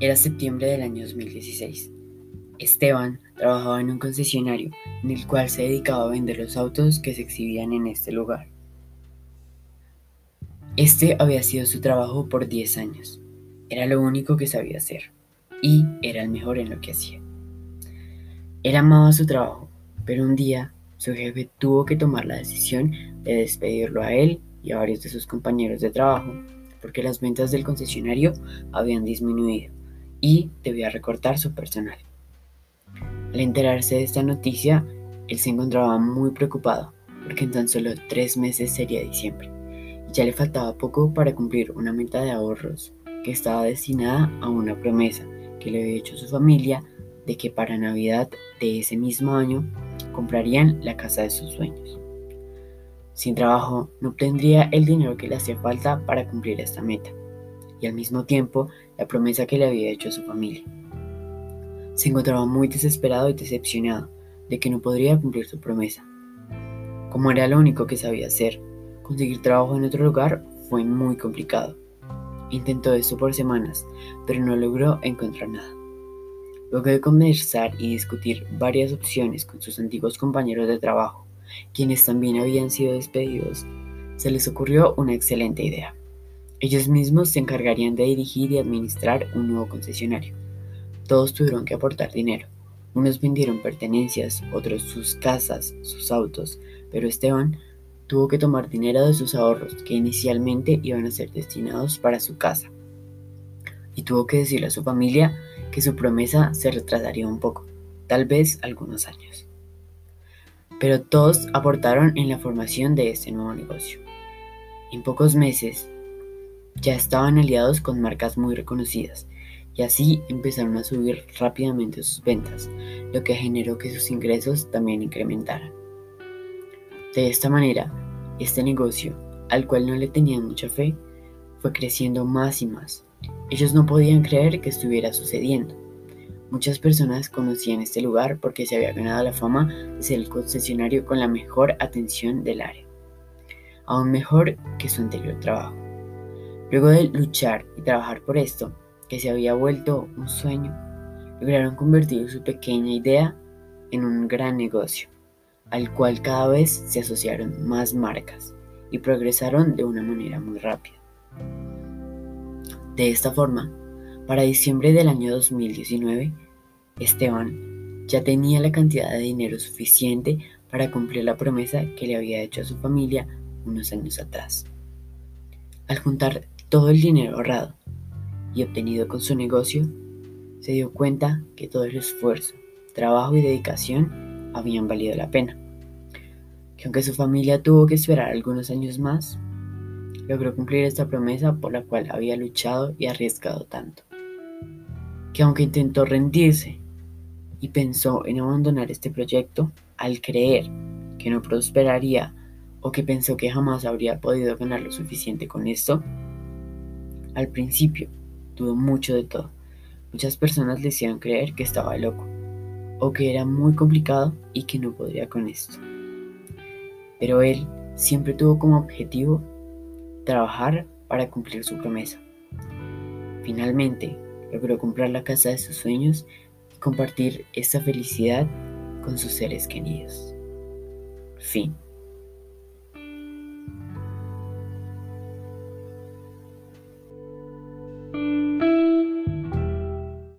Era septiembre del año 2016. Esteban trabajaba en un concesionario en el cual se dedicaba a vender los autos que se exhibían en este lugar. Este había sido su trabajo por 10 años. Era lo único que sabía hacer y era el mejor en lo que hacía. Él amaba su trabajo, pero un día su jefe tuvo que tomar la decisión de despedirlo a él y a varios de sus compañeros de trabajo porque las ventas del concesionario habían disminuido y debía recortar su personal. Al enterarse de esta noticia, él se encontraba muy preocupado porque en tan solo tres meses sería diciembre y ya le faltaba poco para cumplir una meta de ahorros que estaba destinada a una promesa que le había hecho su familia de que para Navidad de ese mismo año comprarían la casa de sus sueños. Sin trabajo no obtendría el dinero que le hacía falta para cumplir esta meta y al mismo tiempo la promesa que le había hecho a su familia. Se encontraba muy desesperado y decepcionado de que no podría cumplir su promesa. Como era lo único que sabía hacer, conseguir trabajo en otro lugar fue muy complicado. Intentó esto por semanas, pero no logró encontrar nada. Luego de conversar y discutir varias opciones con sus antiguos compañeros de trabajo, quienes también habían sido despedidos, se les ocurrió una excelente idea. Ellos mismos se encargarían de dirigir y administrar un nuevo concesionario. Todos tuvieron que aportar dinero. Unos vendieron pertenencias, otros sus casas, sus autos, pero Esteban tuvo que tomar dinero de sus ahorros que inicialmente iban a ser destinados para su casa. Y tuvo que decirle a su familia que su promesa se retrasaría un poco, tal vez algunos años. Pero todos aportaron en la formación de este nuevo negocio. En pocos meses, ya estaban aliados con marcas muy reconocidas y así empezaron a subir rápidamente sus ventas, lo que generó que sus ingresos también incrementaran. De esta manera, este negocio, al cual no le tenían mucha fe, fue creciendo más y más. Ellos no podían creer que estuviera sucediendo. Muchas personas conocían este lugar porque se había ganado la fama de ser el concesionario con la mejor atención del área, aún mejor que su anterior trabajo. Luego de luchar y trabajar por esto, que se había vuelto un sueño, lograron convertir su pequeña idea en un gran negocio, al cual cada vez se asociaron más marcas y progresaron de una manera muy rápida. De esta forma, para diciembre del año 2019, Esteban ya tenía la cantidad de dinero suficiente para cumplir la promesa que le había hecho a su familia unos años atrás. Al juntar todo el dinero ahorrado y obtenido con su negocio, se dio cuenta que todo el esfuerzo, trabajo y dedicación habían valido la pena. Que aunque su familia tuvo que esperar algunos años más, logró cumplir esta promesa por la cual había luchado y arriesgado tanto. Que aunque intentó rendirse y pensó en abandonar este proyecto, al creer que no prosperaría o que pensó que jamás habría podido ganar lo suficiente con esto, al principio, dudó mucho de todo. Muchas personas le hicieron creer que estaba loco, o que era muy complicado y que no podría con esto. Pero él siempre tuvo como objetivo trabajar para cumplir su promesa. Finalmente, logró comprar la casa de sus sueños y compartir esta felicidad con sus seres queridos. Fin.